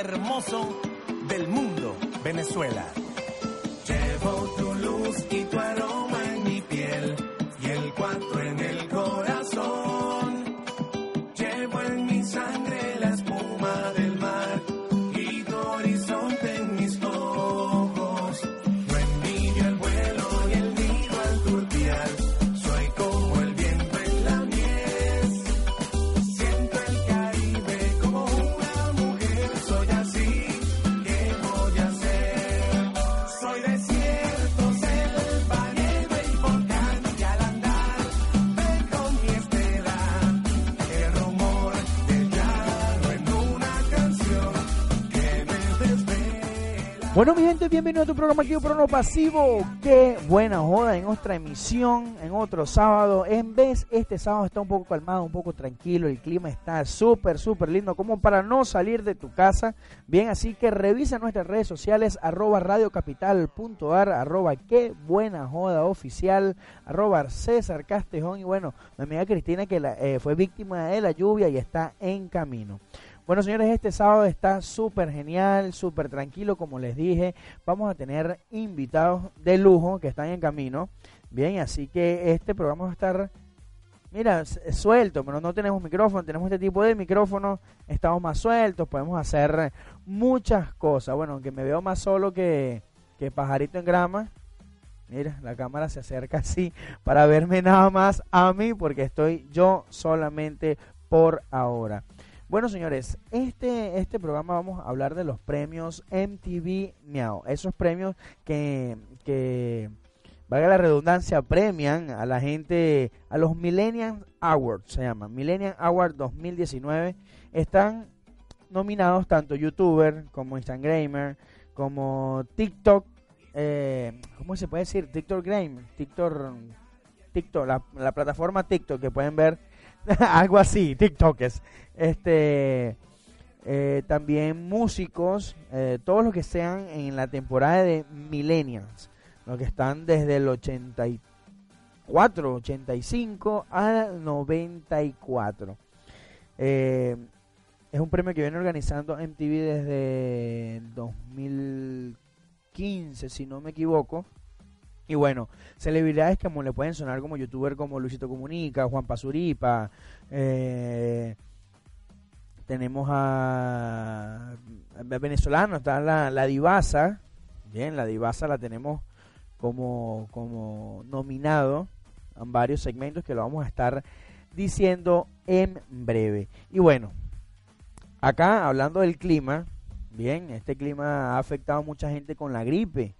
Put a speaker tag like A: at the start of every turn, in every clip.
A: hermoso del mundo, Venezuela. Tu luz
B: Bueno, mi gente, bienvenido a tu programa aquí, Prono Pasivo. Qué buena joda en otra emisión, en otro sábado. En vez, este sábado está un poco calmado, un poco tranquilo. El clima está súper, súper lindo, como para no salir de tu casa. Bien, así que revisa nuestras redes sociales, arroba radiocapital.ar, arroba qué buena joda oficial, arroba César Castejón. Y bueno, mi amiga Cristina, que la- eh, fue víctima de la lluvia y está en camino. Bueno, señores, este sábado está súper genial, súper tranquilo, como les dije. Vamos a tener invitados de lujo que están en camino. Bien, así que este programa va a estar, mira, suelto, pero no tenemos micrófono, tenemos este tipo de micrófono, estamos más sueltos, podemos hacer muchas cosas. Bueno, aunque me veo más solo que, que pajarito en grama. Mira, la cámara se acerca así para verme nada más a mí, porque estoy yo solamente por ahora. Bueno, señores, este, este programa vamos a hablar de los premios MTV Miau. Esos premios que, que, valga la redundancia, premian a la gente, a los Millennium Awards, se llaman. Millennium Award 2019. Están nominados tanto YouTuber como Instagramer, como TikTok, eh, ¿cómo se puede decir? TikTok Gamer, TikTok, TikTok, la, la plataforma TikTok que pueden ver algo así, TikTokers. Este, eh, también músicos, eh, todos los que sean en la temporada de Millennials, los que están desde el 84, 85 al 94. Eh, es un premio que viene organizando MTV desde el 2015, si no me equivoco. Y bueno, celebridades como le pueden sonar como youtuber como Luisito Comunica, Juan Pazuripa, eh, tenemos a, a venezolano, está la, la Divasa, bien, la Divasa la tenemos como, como nominado en varios segmentos que lo vamos a estar diciendo en breve. Y bueno, acá hablando del clima, bien, este clima ha afectado a mucha gente con la gripe.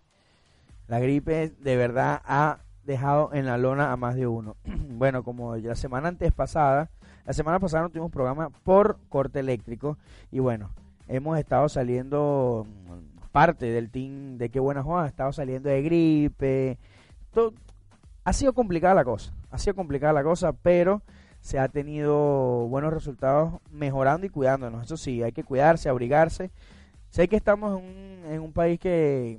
B: La gripe de verdad ha dejado en la lona a más de uno. bueno, como la semana antes pasada, la semana pasada no tuvimos programa por corte eléctrico y bueno, hemos estado saliendo mm, parte del team de qué buena joda, ha estado saliendo de gripe. Todo, ha sido complicada la cosa, ha sido complicada la cosa, pero se ha tenido buenos resultados mejorando y cuidándonos. Eso sí, hay que cuidarse, abrigarse. Sé que estamos en un, en un país que,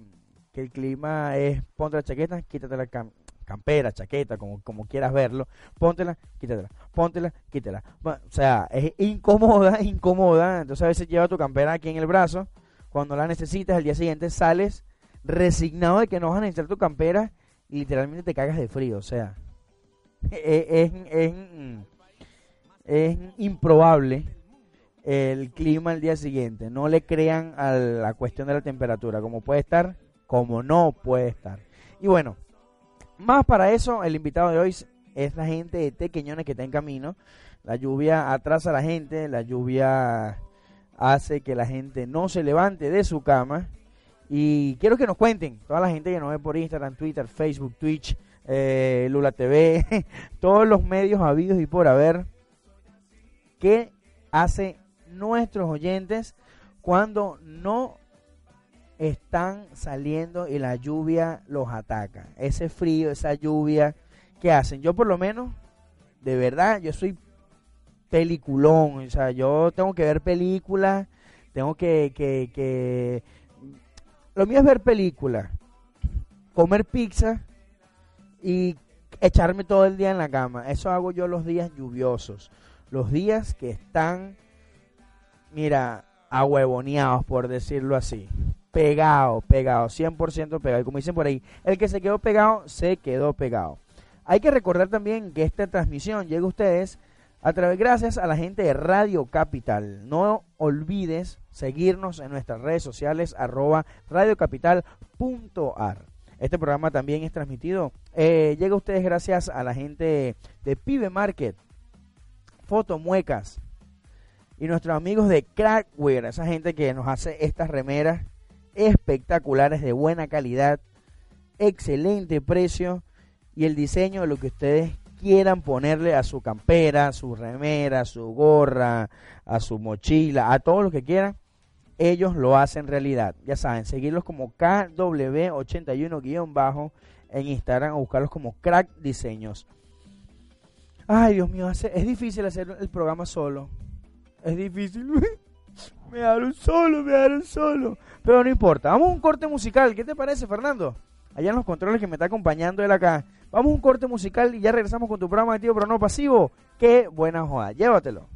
B: que el clima es ponte la chaqueta, quítate la cam- campera, chaqueta, como, como quieras verlo, póntela, quítatela, póntela, quítala. Bueno, o sea, es incómoda, incómoda. Entonces a veces lleva tu campera aquí en el brazo, cuando la necesitas, al día siguiente sales resignado de que no vas a necesitar tu campera y literalmente te cagas de frío. O sea, es, es, es, es improbable el clima al día siguiente. No le crean a la cuestión de la temperatura, como puede estar, como no puede estar. Y bueno, más para eso, el invitado de hoy es la gente de Tequeñones que está en camino. La lluvia atrasa a la gente, la lluvia hace que la gente no se levante de su cama. Y quiero que nos cuenten, toda la gente que nos ve por Instagram, Twitter, Facebook, Twitch, eh, Lula TV, todos los medios habidos y por haber, qué hace nuestros oyentes cuando no están saliendo y la lluvia los ataca. Ese frío, esa lluvia, ¿qué hacen? Yo por lo menos, de verdad, yo soy peliculón, o sea, yo tengo que ver películas, tengo que, que, que... Lo mío es ver películas, comer pizza y echarme todo el día en la cama. Eso hago yo los días lluviosos, los días que están, mira, ahuevoneados, por decirlo así. Pegado, pegado, 100% pegado. Y como dicen por ahí, el que se quedó pegado, se quedó pegado. Hay que recordar también que esta transmisión llega a ustedes a través, gracias a la gente de Radio Capital. No olvides seguirnos en nuestras redes sociales, arroba radiocapital.ar. Este programa también es transmitido, eh, llega a ustedes gracias a la gente de Pibe Market, Fotomuecas y nuestros amigos de Crackwear, esa gente que nos hace estas remeras espectaculares de buena calidad, excelente precio y el diseño de lo que ustedes quieran ponerle a su campera, a su remera, a su gorra, a su mochila, a todo lo que quieran, ellos lo hacen realidad. Ya saben, seguirlos como KW81- en Instagram o buscarlos como Crack Diseños. Ay, Dios mío, es difícil hacer el programa solo. Es difícil. me daron solo, me daron solo. Pero no importa. Vamos a un corte musical. ¿Qué te parece, Fernando? Allá en los controles que me está acompañando él acá. Vamos a un corte musical y ya regresamos con tu programa de tío, pero no pasivo. Qué buena joda. Llévatelo.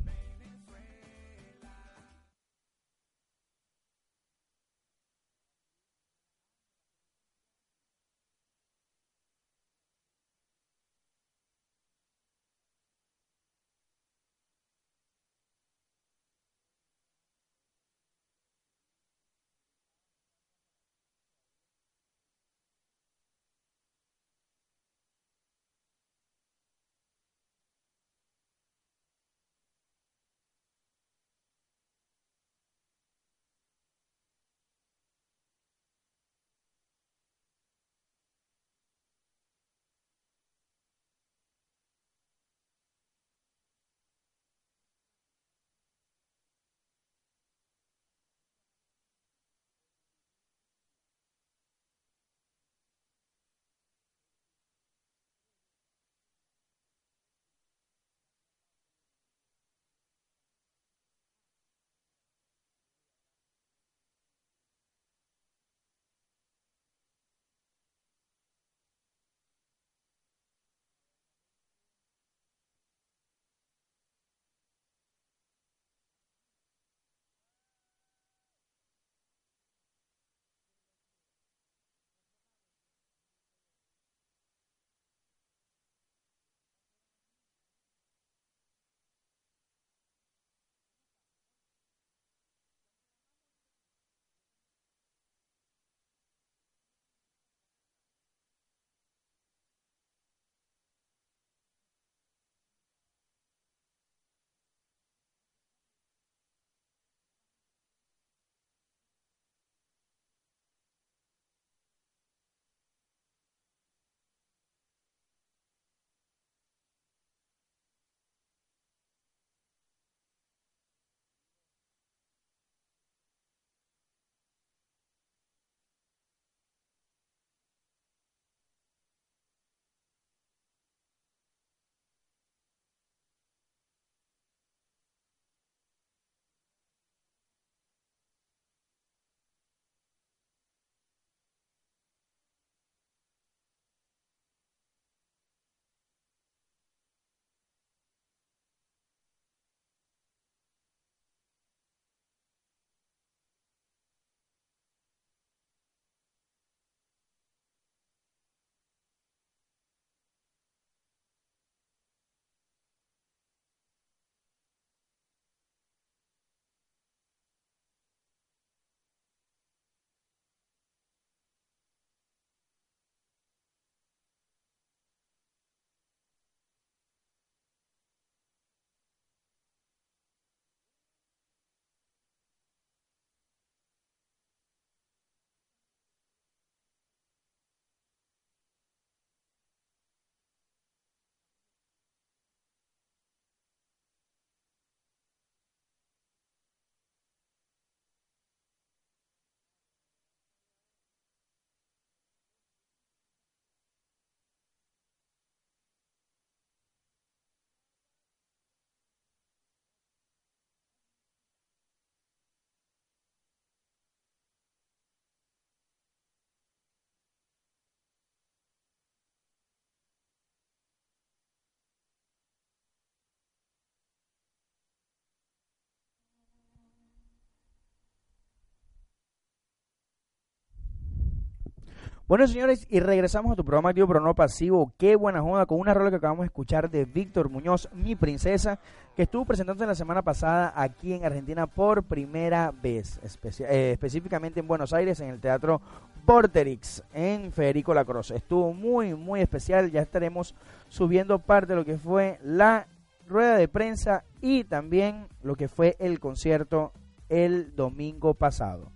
B: Bueno, señores, y regresamos a tu programa activo pero no pasivo. Qué buena joda con una rola que acabamos de escuchar de Víctor Muñoz, mi princesa, que estuvo presentándose la semana pasada aquí en Argentina por primera vez, eh, específicamente en Buenos Aires, en el Teatro Porterix, en Federico Lacroze. Estuvo muy, muy especial. Ya estaremos subiendo parte de lo que fue la rueda de prensa y también lo que fue el concierto el domingo pasado.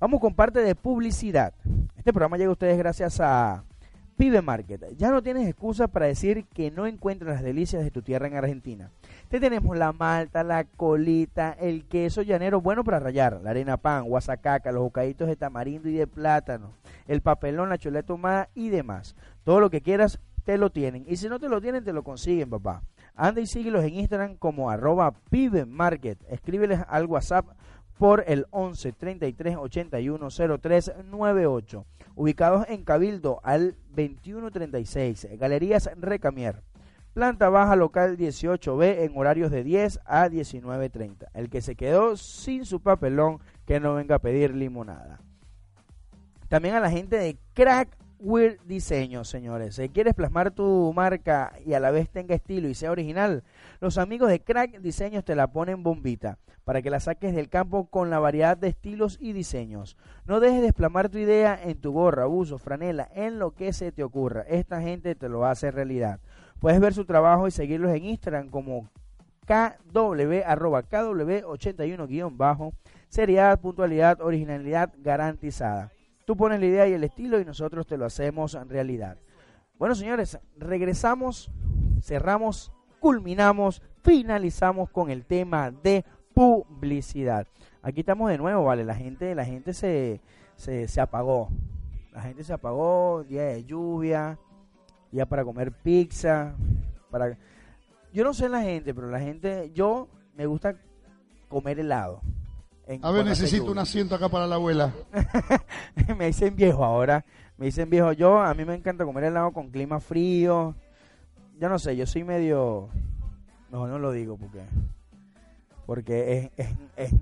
B: Vamos con parte de publicidad. Este programa llega a ustedes gracias a Pibe Market. Ya no tienes excusa para decir que no encuentras las delicias de tu tierra en Argentina. Te tenemos la malta, la colita, el queso llanero bueno para rayar, la arena pan, guasacaca, los bocaditos de tamarindo y de plátano, el papelón, la chuleta humada y demás. Todo lo que quieras te lo tienen. Y si no te lo tienen, te lo consiguen, papá. Anda y síguelos en Instagram como arroba Pibe Market. Escríbeles al WhatsApp por el 11 33 81 03 98. Ubicados en Cabildo al 21 36. Galerías Recamier. Planta baja local 18B en horarios de 10 a 19.30. El que se quedó sin su papelón, que no venga a pedir limonada. También a la gente de Crack Weird Diseño, señores. Si quieres plasmar tu marca y a la vez tenga estilo y sea original, los amigos de Crack Diseños te la ponen bombita para que la saques del campo con la variedad de estilos y diseños. No dejes de desplamar tu idea en tu gorra, uso, franela, en lo que se te ocurra. Esta gente te lo hace realidad. Puedes ver su trabajo y seguirlos en Instagram como KW, arroba KW81 seriedad, puntualidad, originalidad garantizada. Tú pones la idea y el estilo y nosotros te lo hacemos en realidad. Bueno, señores, regresamos, cerramos, culminamos, finalizamos con el tema de publicidad. Aquí estamos de nuevo, ¿vale? La gente, la gente se, se, se apagó. La gente se apagó, día de lluvia, ya para comer pizza, para... Yo no sé la gente, pero la gente, yo me gusta comer helado
C: a ver, necesito un asiento acá para la abuela.
B: me dicen viejo ahora. Me dicen viejo. Yo, a mí me encanta comer helado con clima frío. Yo no sé, yo soy medio... No, no lo digo porque... Porque es, es, un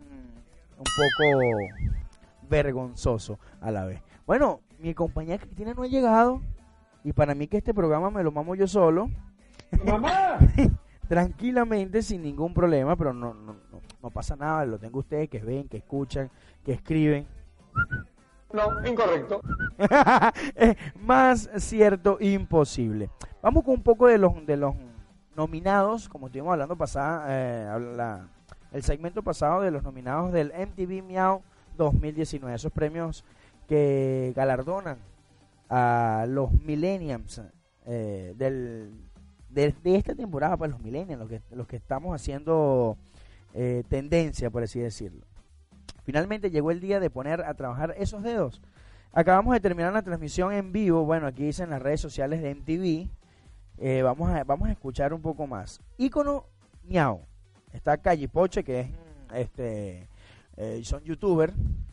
B: poco vergonzoso a la vez. Bueno, mi compañera Cristina no ha llegado. Y para mí que este programa me lo mamo yo solo. ¡Mamá! Tranquilamente, sin ningún problema, pero no, no, no pasa nada, lo tengo ustedes que ven, que escuchan, que escriben.
C: No, incorrecto.
B: más cierto, imposible. Vamos con un poco de los, de los nominados, como estuvimos hablando pasada, eh, el segmento pasado de los nominados del MTV Meow 2019, esos premios que galardonan a los millennials eh, del, de, esta temporada, pues los millennials, los que, los que estamos haciendo eh, tendencia, por así decirlo. Finalmente llegó el día de poner a trabajar esos dedos. Acabamos de terminar la transmisión en vivo, bueno, aquí dicen las redes sociales de MTV. Eh, vamos, a, vamos a escuchar un poco más. Ícono Miau. Está Poche que es este eh, son youtuber,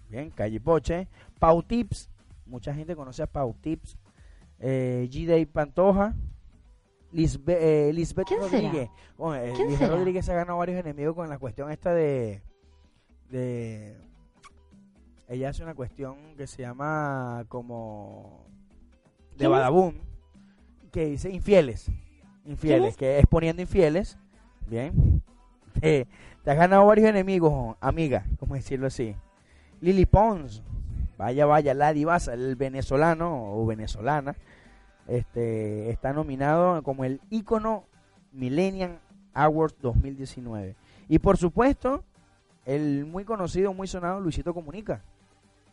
B: bien, Poche Pau Tips, mucha gente conoce a Pau Tips. Eh, G-Day Pantoja, Lisbe, eh, Lisbeth Rodríguez. Eh, Rodríguez se ha ganado varios enemigos con la cuestión esta de, de... Ella hace una cuestión que se llama como... De Badabun, que dice infieles. Infieles, que es poniendo infieles. Bien. te has ganado varios enemigos, amiga, como decirlo así. Lily Pons. Vaya, vaya, la divasa, el venezolano o venezolana este, está nominado como el ícono Millennium Awards 2019. Y por supuesto, el muy conocido, muy sonado Luisito Comunica.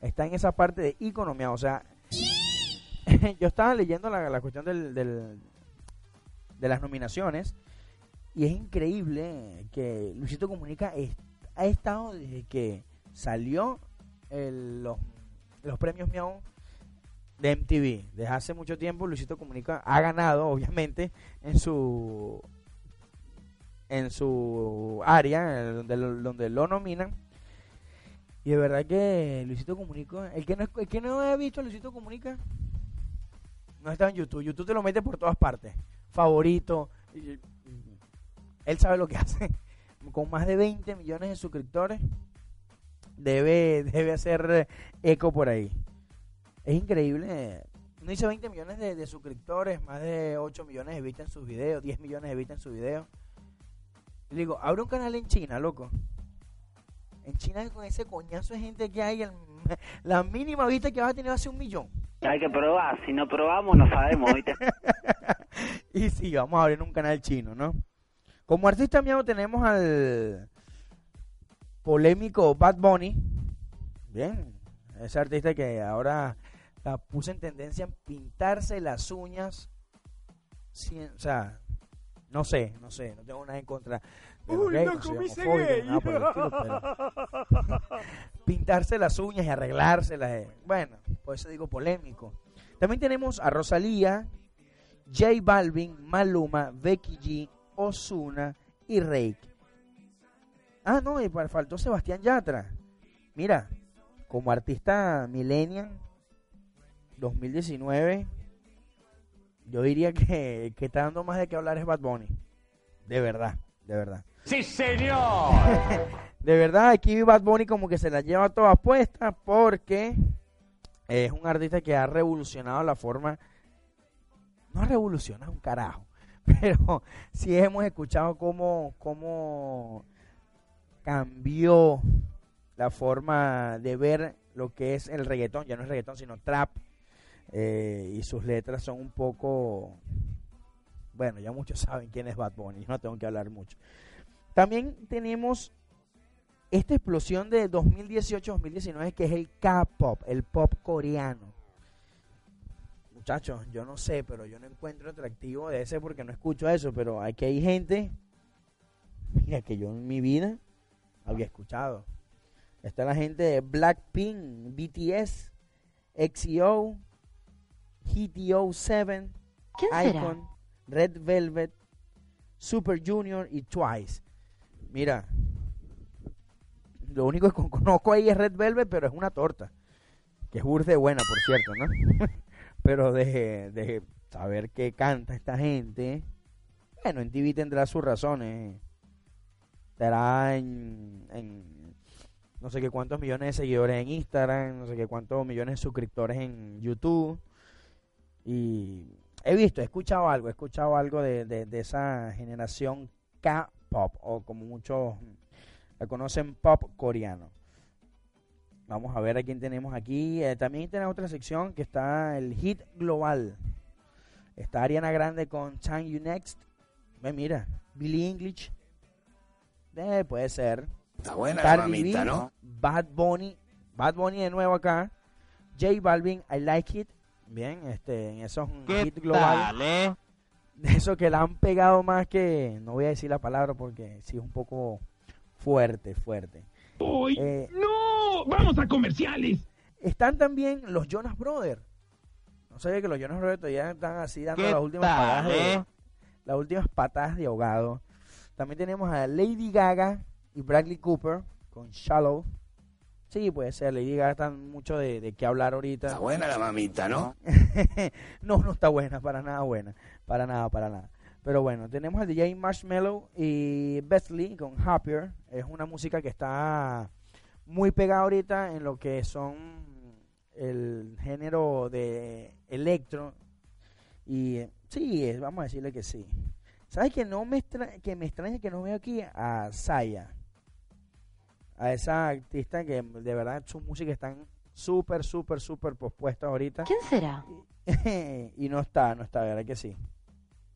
B: Está en esa parte de ícono, o sea, yo estaba leyendo la, cuestión del, de las nominaciones y es increíble que Luisito Comunica ha estado desde que salió los, los premios Miau de MTV. Desde hace mucho tiempo Luisito Comunica ha ganado, obviamente, en su en su área, donde lo, donde lo nominan. Y de verdad que Luisito Comunica, el que no, el que no ha visto Luisito Comunica, no está en YouTube. YouTube te lo mete por todas partes. Favorito. Él sabe lo que hace. Con más de 20 millones de suscriptores, debe, debe hacer eco por ahí es increíble no dice 20 millones de, suscriptores, más de 8 millones de vistas en sus videos, 10 millones de vistas en sus videos. Y digo, abre un canal en China, loco. En China con ese coñazo de gente que hay, la mínima vista que vas a tener va a ser un millón.
D: Hay que probar, si no probamos no sabemos, ¿viste?
B: y sí, vamos a abrir un canal chino, ¿no? Como artista mío tenemos al polémico Bad Bunny. Bien, ese artista que ahora la puse en tendencia en pintarse las uñas. o sea, no sé, no sé, no tengo nada en contra.
C: Uy, no, gay.
B: pintarse las uñas y arreglárselas. Eh. Bueno, por eso digo polémico. También tenemos a Rosalía, J Balvin, Maluma, Becky G, Osuna y Rake. Ah, no, y faltó Sebastián Yatra. Mira, como artista millennial 2019, yo diría que, que está dando más de qué hablar es Bad Bunny. De verdad, de verdad.
C: ¡Sí, señor!
B: de verdad, aquí Bad Bunny como que se la lleva toda puesta porque es un artista que ha revolucionado la forma. No ha revolucionado un carajo, pero sí hemos escuchado cómo, cómo cambió la forma de ver lo que es el reggaetón, ya no es reggaetón, sino trap, eh, y sus letras son un poco, bueno, ya muchos saben quién es Bad Bunny, no tengo que hablar mucho. También tenemos esta explosión de 2018-2019 que es el K-pop, el pop coreano. Muchachos, yo no sé, pero yo no encuentro atractivo de ese porque no escucho eso, pero aquí hay gente, mira, que yo en mi vida había escuchado. Está la gente de Blackpink, BTS, XEO, GTO7, Icon, Red Velvet, Super Junior y Twice. Mira, lo único que conozco ahí es Red Velvet, pero es una torta. Que es burde buena, por cierto, ¿no? pero de, de saber qué canta esta gente, bueno, en TV tendrá sus razones. Estará en, en no sé qué cuántos millones de seguidores en Instagram, no sé qué cuántos millones de suscriptores en YouTube. Y he visto, he escuchado algo, he escuchado algo de, de, esa generación K-pop, o como muchos la conocen, pop coreano. Vamos a ver a quién tenemos aquí. Eh, también tenemos otra sección que está el hit global. Está Ariana Grande con Chang You Next. Ve, mira, Billy English. Eh, puede ser.
C: Está buena la mamita, ¿no?
B: Bad Bunny. Bad Bunny de nuevo acá. J Balvin, I Like It. Bien, este, en esos hit global. Eh? De eso que la han pegado más que, no voy a decir la palabra porque sí es un poco fuerte, fuerte.
C: ¡Uy! Eh, ¡No! ¡Vamos a comerciales!
B: Están también los Jonas Brothers. No sabía que los Jonas Brothers todavía están así dando las últimas patadas de, eh? las últimas patadas de ahogado. También tenemos a Lady Gaga y Bradley Cooper con Shallow. Sí, puede ser. Lady Gaga está mucho de, de qué hablar ahorita.
C: Está buena la mamita, ¿no?
B: no, no está buena, para nada buena. Para nada, para nada. Pero bueno, tenemos al DJ Marshmallow y Bethley con Happier. Es una música que está muy pegada ahorita en lo que son el género de electro. Y sí, vamos a decirle que sí. ¿Sabes que no me que me extraña que no veo aquí a Saya? a esa artista que de verdad sus músicas están súper, súper, súper pospuestas ahorita.
E: ¿Quién será?
B: y no está, no está, ¿verdad que sí?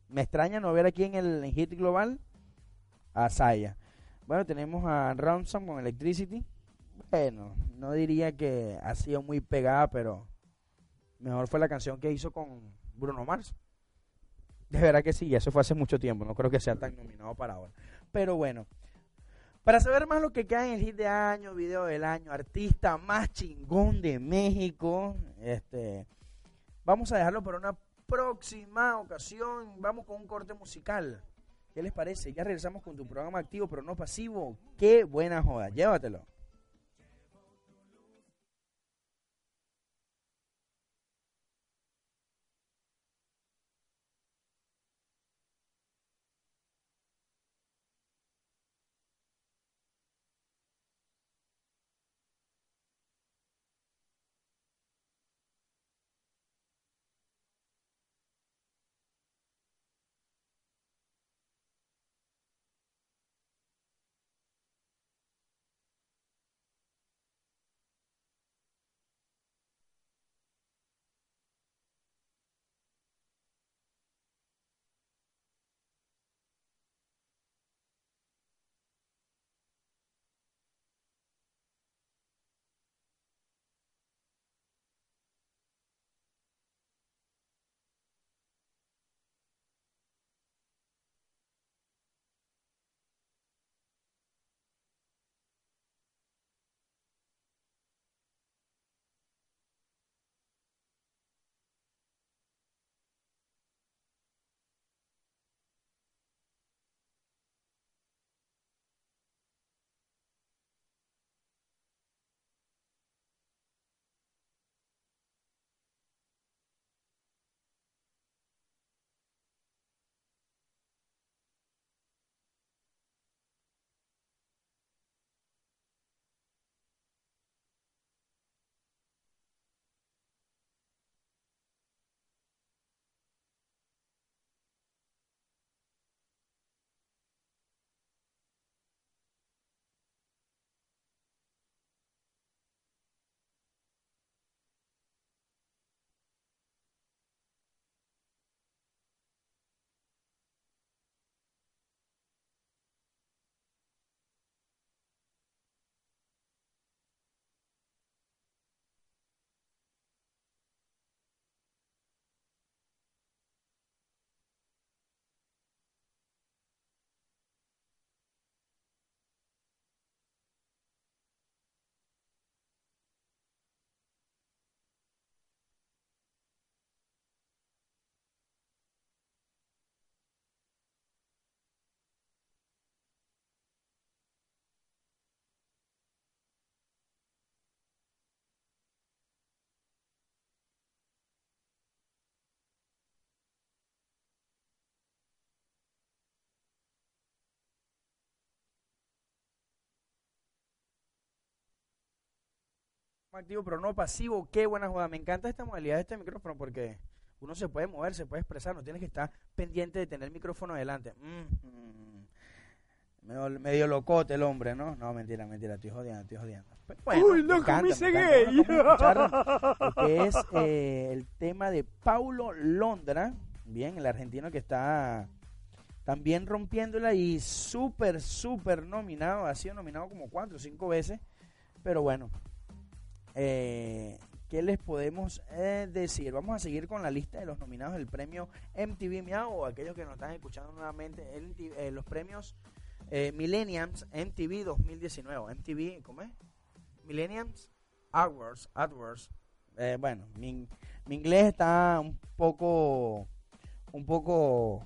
B: Me extraña no ver aquí en el hit global a Saya. Bueno, tenemos a Ransom con Electricity. Bueno, no diría que ha sido muy pegada, pero mejor fue la canción que hizo con Bruno Mars. De verdad que sí, eso fue hace mucho tiempo, no creo que sea tan nominado para ahora. Pero bueno, para saber más lo que cae en el hit de año, video del año, artista más chingón de México, este, vamos a dejarlo para una próxima ocasión. Vamos con un corte musical. ¿Qué les parece? Ya regresamos con tu programa activo, pero no pasivo. Qué buena joda. Llévatelo. Activo pero no pasivo. Qué buena jugada. Me encanta esta modalidad de este micrófono porque uno se puede mover, se puede expresar, no tienes que estar pendiente de tener el micrófono delante. Mm, mm. Medio, medio locote el hombre, ¿no? No, mentira, mentira, estoy jodiendo, estoy jodiendo. Pero bueno,
C: Uy,
B: me
C: loco,
B: encanta,
C: me
B: me encanta. que es eh, el tema de Paulo Londra, bien, el argentino que está también rompiéndola y súper, súper nominado, ha sido nominado como cuatro o cinco veces, pero bueno, eh, ¿qué les podemos eh, decir? Vamos a seguir con la lista de los nominados del premio MTV Miau, aquellos que nos están escuchando nuevamente, eh, los premios eh, Millenniums MTV 2019, MTV, ¿cómo es? Millenniums AdWords, AdWords. Eh, bueno, mi, inglés está un poco, un poco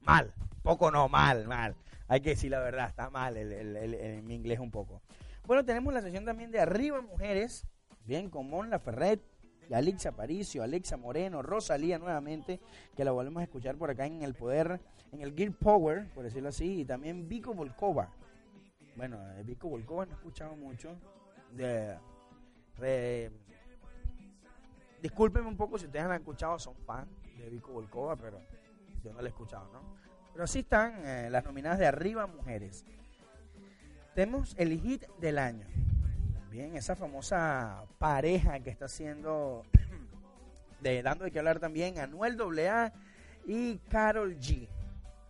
B: mal, poco no, mal, mal. Hay que decir la verdad, está mal el- mi inglés un poco. Bueno, tenemos la sesión también de Arriba Mujeres, bien, con Mon Laferret, y Alexa Paricio, Alexa Moreno, Rosalía nuevamente, que la volvemos a escuchar por acá en el poder, en el Gear Power, por decirlo así, y también Vico Volkova. Bueno, Vico Volkova no he escuchado mucho. De, discúlpenme un poco si ustedes han escuchado, son fan de Vico Volkova, pero yo no la he escuchado, ¿no? Pero sí están eh, las nominadas de Arriba Mujeres. Tenemos el hit del año. Bien, esa famosa pareja que está haciendo, de, dando de qué hablar también, Anuel AA y Carol G.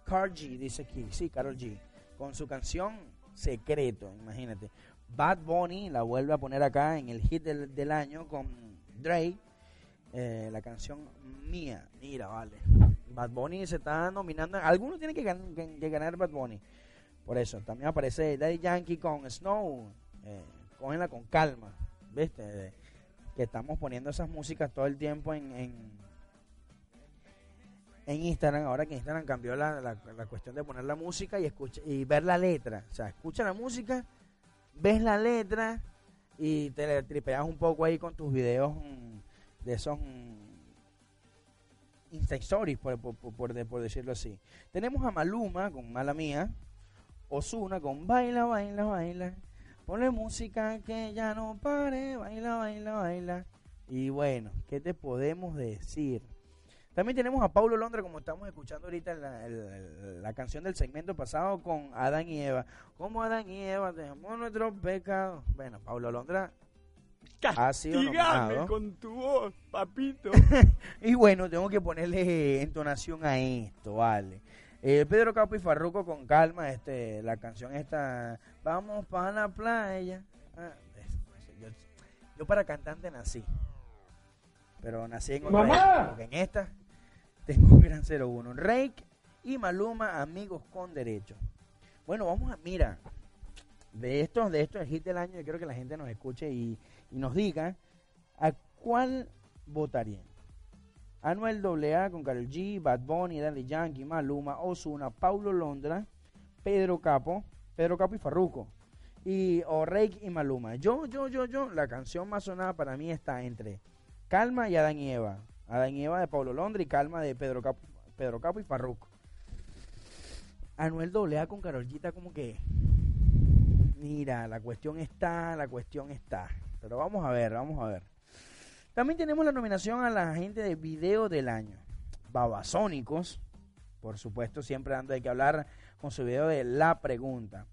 B: Carl G, dice aquí, sí, Carol G. Con su canción Secreto, imagínate. Bad Bunny la vuelve a poner acá en el hit del, del año con Drake, eh, la canción Mía. Mira, vale. Bad Bunny se está nominando. Algunos tienen que, gan- que ganar Bad Bunny. Por eso, también aparece Daddy Yankee con Snow. Eh, con calma. ¿Viste? De- que estamos poniendo esas músicas todo el tiempo en, en, Instagram. Ahora que Instagram cambió la, la- la cuestión de poner la música y, escucha, y ver la letra. O sea, escucha la música, ves la letra y te tripeas un poco ahí con tus videos mm, de esos. mm, Insta Stories, por, por, por- por decirlo así. Tenemos a Maluma con Mala Mía, Osuna con Baila, Baila, Baila. Ponle música que ya no pare, baila, baila, baila. Y bueno, ¿qué te podemos decir? También tenemos a Paulo Londra, como estamos escuchando ahorita la, la canción del segmento pasado con Adán y Eva. Como Adán y Eva dejamos nuestros pecados. Bueno, Paulo Londra ha sido nominado.
C: con tu voz, papito.
B: Y bueno, tengo que ponerle entonación a esto, vale. Eh, Pedro Capo y Farruco con calma, este, la canción esta, vamos para la playa. Ah, es- yo, yo para cantante nací, pero nací en otra
C: ¡Mamá!
B: época, porque en esta tengo un gran 01. Rake y Maluma, amigos con derecho. Bueno, vamos a, mira, de estos, de estos el hit del año, yo quiero que la gente nos escuche y, y nos diga a cuál votarían. Anuel AA con Karol G, Bad Bunny, Daddy Yankee, Maluma, Ozuna, Paulo Londra, Pedro Capo, Pedro Capo y Farruco. Y o Rake y Maluma. Yo, yo, yo, yo, la canción más sonada para mí está entre Calma y Adán y Eva. Adán y Eva de Paulo Londra y Calma de Pedro Capo, Pedro Capo y Farruco. Anuel AA con Karol G como que mira, la cuestión está, la cuestión está. Pero vamos a ver, vamos a ver. También tenemos la nominación a la gente de video del año. Babasónicos, por supuesto, siempre dando de que hablar con su video de La Pregunta.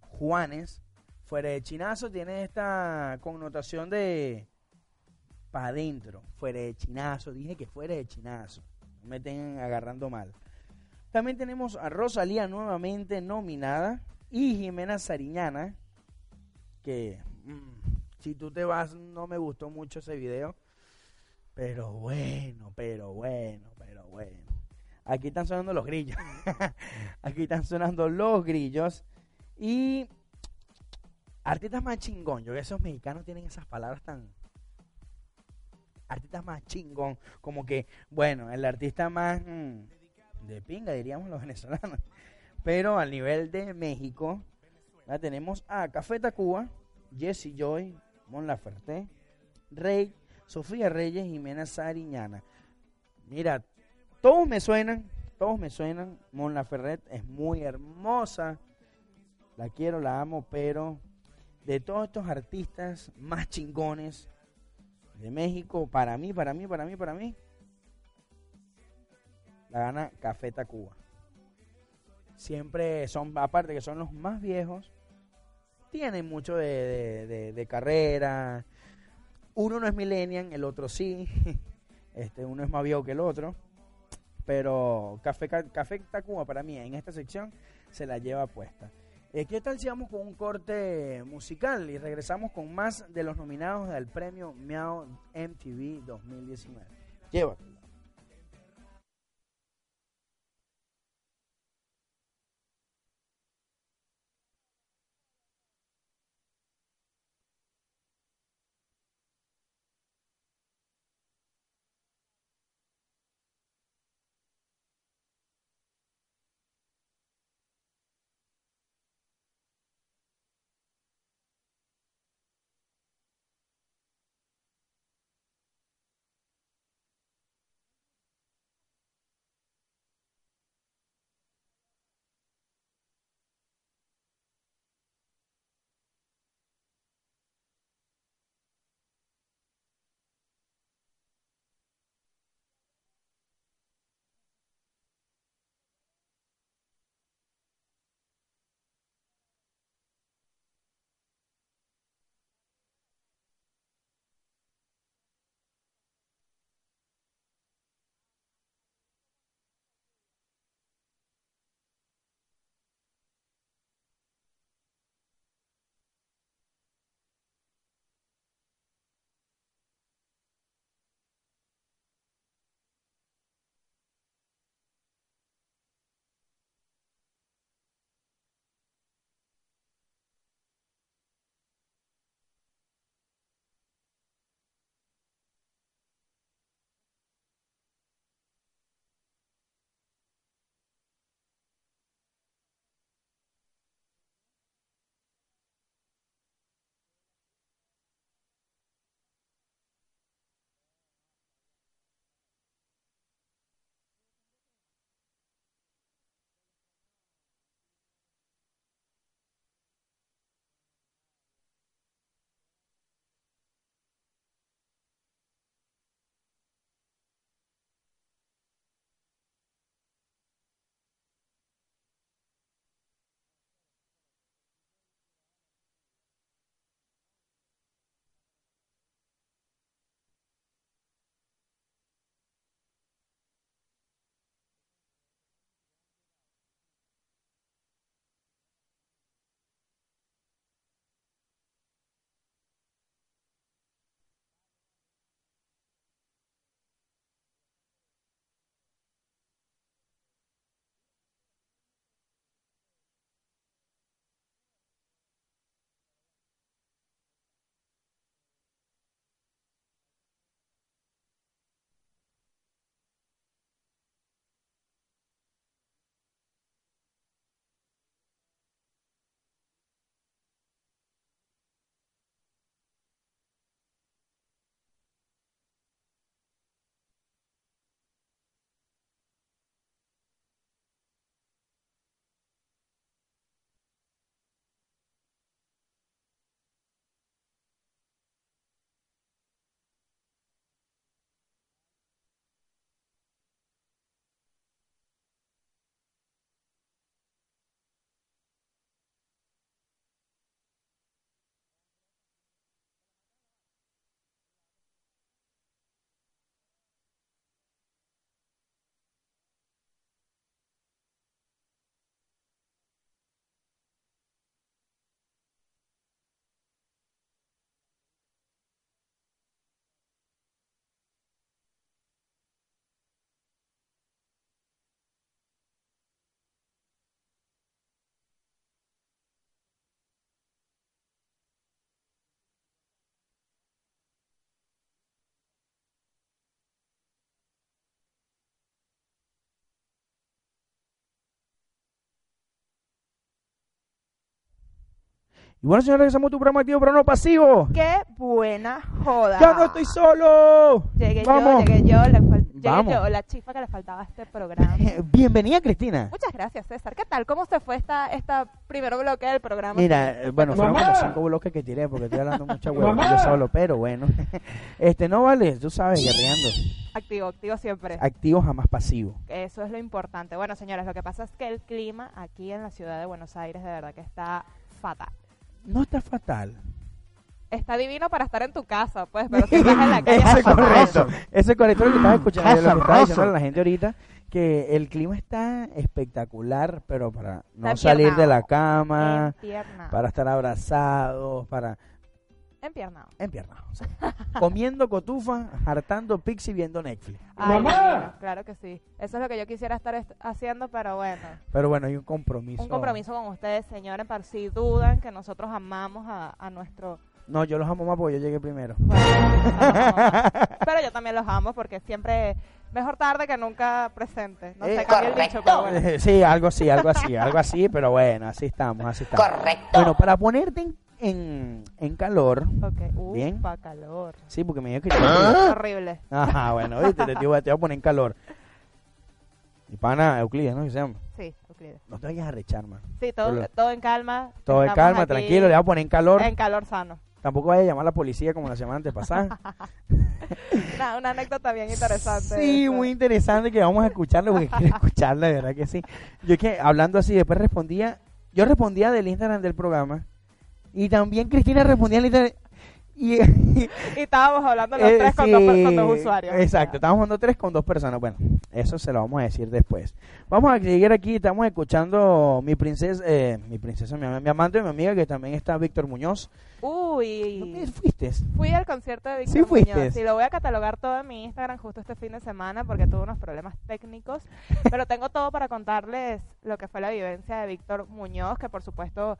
B: Juanes, fuera de chinazo, tiene esta connotación de para adentro, fuera de chinazo. Dije que fuera de chinazo. No me estén agarrando mal. También tenemos a Rosalía nuevamente nominada y Jimena Sariñana, que mm, si tú te vas, no me gustó mucho ese video. Pero bueno, pero bueno, pero bueno. Aquí están sonando los grillos. Aquí están sonando los grillos. Y artistas más chingón. Yo que esos mexicanos tienen esas palabras tan... Artistas más chingón. Como que, bueno, el artista más... mm, de pinga, diríamos los venezolanos. Pero al nivel de México, ya tenemos a Café Tacuba, Jesse Joy, Mon Laferte, Rey, Sofía Reyes y Mena Sariñana. Mira, todos me suenan, todos me suenan. Mon Laferte es muy hermosa. La quiero, la amo, pero de todos estos artistas más chingones de México, para mí, para mí, para mí, para mí, la gana Café Tacuba. Siempre son, aparte que son los más viejos, tienen mucho de, de- carrera. Uno no es millennial, el otro sí. Este, uno es más viejo que el otro. Pero Café, Ca- Café Tacuba para mí en esta sección se la lleva puesta. Eh, ¿Qué tal si vamos con un corte musical y regresamos con más de los nominados del premio Miau MTV 2019? Llévatelo. Y bueno, señores, regresamos a tu programa activo, pero no pasivo.
E: ¡Qué buena joda!
B: ¡Ya no estoy solo!
E: Llegué
B: Vamos.
E: yo, llegué yo, fal- llegué
B: Vamos.
E: yo, la chifa que le faltaba a este programa.
B: Bienvenida, Cristina.
E: Muchas gracias, César. ¿Qué tal? ¿Cómo se fue esta, esta primer bloque del programa?
B: Mira, eh, bueno, fueron como cinco bloques que tiré porque estoy hablando mucha hueva yo solo, pero bueno. Este, no vale, tú sabes, guerreando.
E: Activo, activo siempre.
B: Activo jamás pasivo.
E: Eso es lo importante. Bueno, señores, lo que pasa es que el clima aquí en la ciudad de Buenos Aires de verdad que está fatal.
B: No está fatal.
E: Está divino para estar en tu casa, pues, pero si estás en la calle
B: Eso es
E: está
B: correcto. Eso es correcto lo que estaba escuchando, lo que estaba diciendo a la gente ahorita, que el clima está espectacular, pero para no
E: Está
B: salir de la cama, para estar abrazados, para
E: Empiernado.
B: empiernados. o sea, comiendo cotufa, hartando pixie, viendo Netflix.
E: Ay,
C: ¡Mamá!
E: claro que sí. Eso es lo que yo quisiera estar est- haciendo, pero bueno.
B: Pero bueno, hay un compromiso.
E: Un compromiso con ustedes, señores, para si dudan que nosotros amamos a, a nuestro...
B: No, yo los amo más porque yo llegué primero.
E: bueno, pero yo también los amo porque siempre... Mejor tarde que nunca presente. No sé,
B: Eh,
E: cambia el dicho, pero bueno.
B: Sí, algo así, algo así, algo así, pero bueno, así estamos, así estamos.
F: Correcto.
B: Bueno, para ponerte en, en, en calor,
E: uh,
B: Bien.
E: pa' calor.
B: sí, porque me dijo que...
E: Horrible.
B: Ajá, bueno, viste, te, te voy a- te voy a poner en calor. Y pana Euclides, ¿no? Se llama.
E: Sí, Euclides.
B: No te vayas a rechar, man.
E: Sí, todo, todo en calma.
B: Todo en calma,
E: aquí
B: tranquilo, le voy a poner en calor.
E: En calor sano.
B: Tampoco vaya a llamar a la policía como la semana antepasada.
E: Una, una anécdota bien interesante.
B: Sí, muy interesante que vamos a escucharlo porque quiero escucharla, de verdad que sí. Yo que hablando así, después respondía, yo respondía del Instagram del programa y también Cristina respondía al Instagram. Y,
E: Y estábamos hablando los
B: Eh,
E: tres con, dos, con dos usuarios.
B: Exacto, estamos jugando tres con dos personas. Bueno, eso se lo vamos a decir después. Vamos a seguir aquí, estamos escuchando mi princesa, eh, mi princesa, mi, mi amante y mi amiga, que también está Víctor Muñoz.
E: Uy.
B: ¿Dónde fuiste?
E: Fui al concierto de Víctor
B: Sí fuiste.
E: Muñoz. Sí, lo voy a catalogar todo en mi Instagram justo este fin de semana porque tuve unos problemas técnicos. pero tengo todo para contarles lo que fue la vivencia de Víctor Muñoz, que por supuesto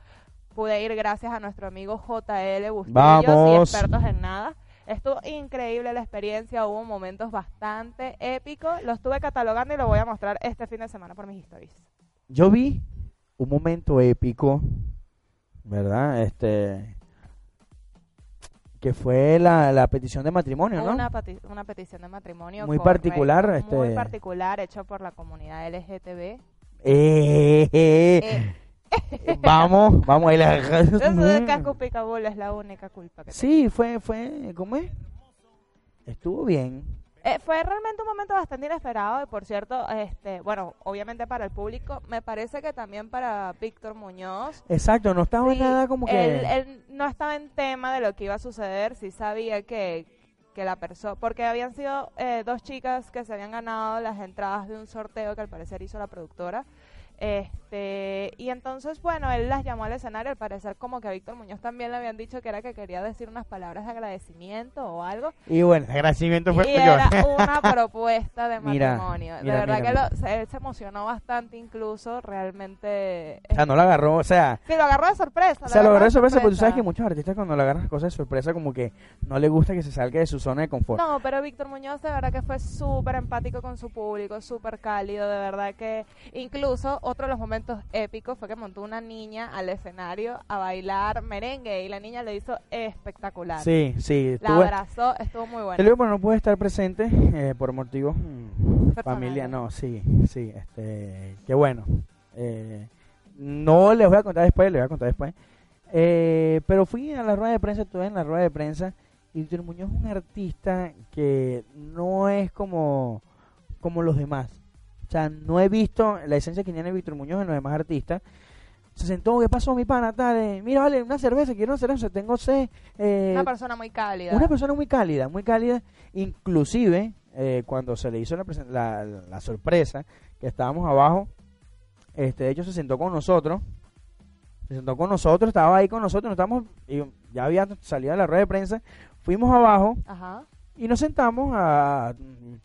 E: pude ir gracias a nuestro amigo JL Bustillos y expertos en nada. Estuvo increíble la experiencia, hubo momentos bastante épicos. Lo estuve catalogando y lo voy a mostrar este fin de semana por mis stories.
B: Yo vi un momento épico, ¿verdad? Este que fue la, la petición de matrimonio, ¿no?
E: Una, una petición de matrimonio
B: Muy
E: correcto,
B: particular,
E: muy
B: este-
E: particular, hecho por la comunidad LGTB.
B: Eh,
E: eh,
B: Eh, vamos, vamos ahí. la-
E: eso de Casco Picabul es la única culpa que
B: Sí, fue, fue, ¿cómo es? Estuvo bien.
E: tengo. Eh, fue realmente un momento bastante inesperado y por cierto, este, bueno, obviamente para el público, me parece que también para Víctor Muñoz.
B: Exacto, no estaba
E: sí,
B: nada como que...
E: él, él no estaba en tema de lo que iba a suceder, sí sabía que, que la persona, porque habían sido eh, dos chicas que se habían ganado las entradas de un sorteo que al parecer hizo la productora. Este, y entonces, bueno, él las llamó al escenario, al parecer como que a Víctor Muñoz también le habían dicho que era que quería decir unas palabras de agradecimiento o algo.
B: Y bueno, agradecimiento fue
E: Y era una propuesta de
B: Mira,
E: matrimonio. de
B: mira,
E: verdad
B: mira,
E: que lo- se- él se emocionó bastante incluso, realmente.
B: O sea, no la agarró, o sea...
E: Sí, lo agarró de sorpresa.
B: O sea, lo agarró de sorpresa, porque tú sabes que
E: sorpresa.
B: muchos artistas cuando le agarran cosas de sorpresa como que no le gusta que se salga de su zona de confort.
E: No, pero Víctor Muñoz de verdad que fue súper empático con su público, súper cálido, de verdad que incluso otro de los momentos épicos fue que montó una niña al escenario a bailar merengue y la niña le hizo espectacular.
B: Sí, sí.
E: La abrazó, estuvo muy
B: digo, pero no pude estar presente eh, por motivos mm, familia, no, sí, sí, este, qué bueno. Eh, no les voy a contar después, les voy a contar después. Eh, pero fui a la rueda de prensa, estuve en la rueda de prensa y Muñoz es un artista que no es como, como los demás. O sea, no he visto la esencia que tiene Víctor Muñoz en los demás artistas. Se sentó, ¿qué pasó, mi pana? Tal, eh, mira, vale, una cerveza, quiero una cerveza, tengo sed. eh,
E: Una persona muy cálida.
B: una persona muy cálida, muy cálida. Inclusive, eh, cuando se le hizo la, la, la sorpresa, que estábamos abajo, este, de hecho se sentó con nosotros. Se sentó con nosotros, estaba ahí con nosotros, nos estábamos, y ya había salido de la rueda de prensa. Fuimos abajo
E: Ajá.
B: Y nos sentamos a.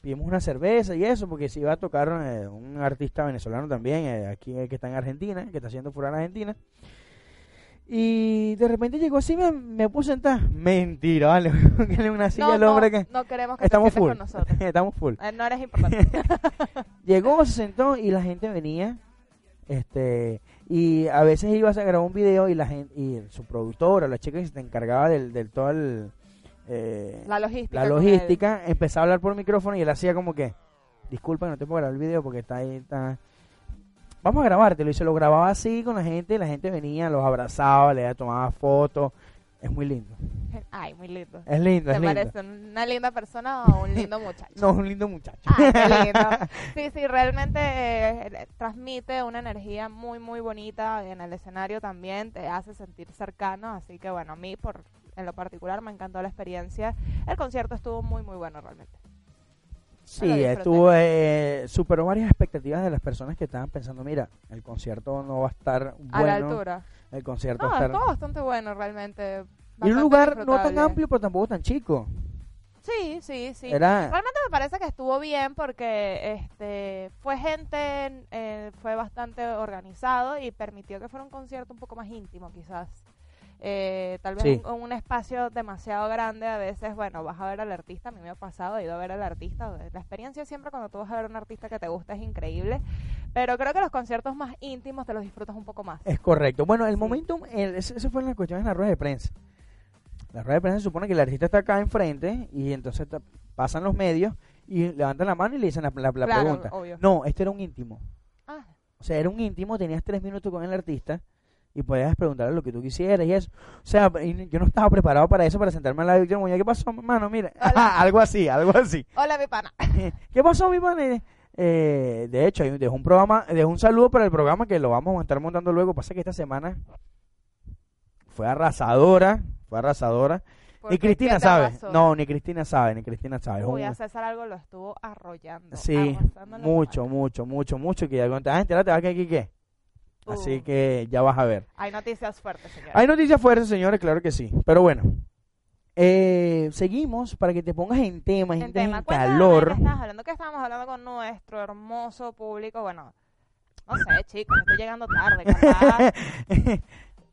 B: Pidimos una cerveza y eso, porque se iba a tocar eh, un artista venezolano también, eh, aquí eh, que está en Argentina, que está haciendo furor en Argentina. Y de repente llegó así, me, me puse a sentar. Mentira, vale. Una silla
E: No,
B: al hombre
E: no,
B: que.
E: no queremos que
B: Estamos
E: te
B: full.
E: con nosotros.
B: Estamos full.
E: No eres importante.
B: Llegó, se sentó y la gente venía. Este. Y a veces ibas a grabar un video y la gente, y su productora, la chica que se encargaba del, del todo el, eh,
E: La logística.
B: la logística, empezaba a hablar por micrófono y él hacía como que, disculpa, no te puedo grabar el video porque está ahí, está... Vamos a grabártelo y se lo grababa así con la gente y la gente venía, los abrazaba, le tomaba fotos. Es muy lindo.
E: Ay, muy lindo.
B: Es lindo,
E: ¿Te
B: es lindo.
E: parece una linda persona o un lindo muchacho?
B: No, un lindo muchacho.
E: Ay, qué lindo. Sí, sí, realmente eh, transmite una energía muy, muy bonita en el escenario también, te hace sentir cercano, así que bueno, a mí por en lo particular me encantó la experiencia. El concierto estuvo muy, muy bueno realmente.
B: Sí, estuvo, eh, superó varias expectativas de las personas que estaban pensando, mira, el concierto no va a estar bueno.
E: A la altura.
B: El concierto
E: No,
B: va a estar...
E: estuvo bastante bueno realmente.
B: Y un
E: bastante
B: lugar no tan amplio, pero tampoco tan chico.
E: Sí, sí, sí.
B: Era...
E: Realmente me parece que estuvo bien porque este fue gente, eh, fue bastante organizado y permitió que fuera un concierto un poco más íntimo quizás. Eh, tal vez
B: Sí.
E: un, un espacio demasiado grande a veces, bueno, vas a ver al artista, a mí me ha pasado, he ido a ver al artista, la experiencia siempre cuando tú vas a ver a un artista que te gusta es increíble, pero creo que los conciertos más íntimos te los disfrutas un poco más.
B: Es correcto. Bueno, el
E: Sí.
B: momentum, ese fue en las cuestiones de la rueda de prensa. La rueda de prensa se supone que el artista está acá enfrente y entonces pasan los medios y levantan la mano y le dicen la, la- la
E: Claro,
B: pregunta.
E: obvio.
B: No, este era un íntimo.
E: Ah,
B: O sea, era un íntimo, tenías tres minutos con el artista y podías preguntarle lo que tú quisieras y eso. O sea, yo no estaba preparado para eso, para sentarme al lado y decir, ¿qué pasó, hermano? Mira, algo así, algo así.
E: hola mi pana.
B: ¿Qué pasó, mi pana? Eh, de hecho, dejó un programa, dejó un saludo para el programa que lo vamos a estar montando luego. Pasa que esta semana fue arrasadora, fue arrasadora.
E: ¿Por
B: Ni? Cristina
E: ¿Qué te
B: sabe. No, ni Cristina sabe, ni Cristina sabe.
E: Uy, a César algo lo estuvo arrollando.
B: sí, mucho,
E: semana.
B: mucho, mucho, mucho. Que ya cuando ah, entérate, va a caer aquí qué. Así
E: Uh.
B: que ya vas a ver.
E: Hay noticias fuertes, señor.
B: Hay noticias fuertes, señores, claro que sí. Pero bueno, eh, seguimos para que te pongas en tema,
E: en tema,
B: calor.
E: ¿qué estabas hablando? ¿Qué estábamos hablando con nuestro hermoso público? Bueno, no sé, chicos, estoy llegando tarde.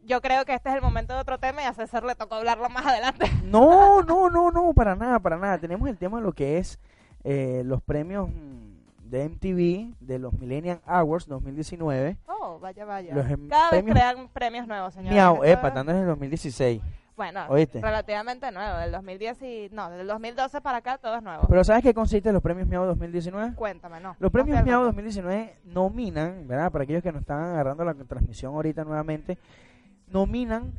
E: Yo creo que este es el momento de otro tema y a César le tocó hablarlo más adelante.
B: No, no, no, no, para nada, para nada. Tenemos el tema de lo que es eh, los premios de MTV de los Millennium Awards 2019.
E: Vaya, vaya.
B: Los em-
E: Cada
B: premios-
E: vez crean premios nuevos, señor.
B: Miau, epa, estando en el 2016.
E: Bueno,
B: ¿Oíste?
E: relativamente nuevo. Del 2010 y... No, del 2012 para acá todo es nuevo.
B: Pero ¿sabes qué consiste los premios Miau 2019?
E: Cuéntame, ¿no?
B: Los premios Miau
E: no.
B: 2019 nominan, ¿verdad? Para aquellos que nos están agarrando la transmisión ahorita nuevamente, nominan,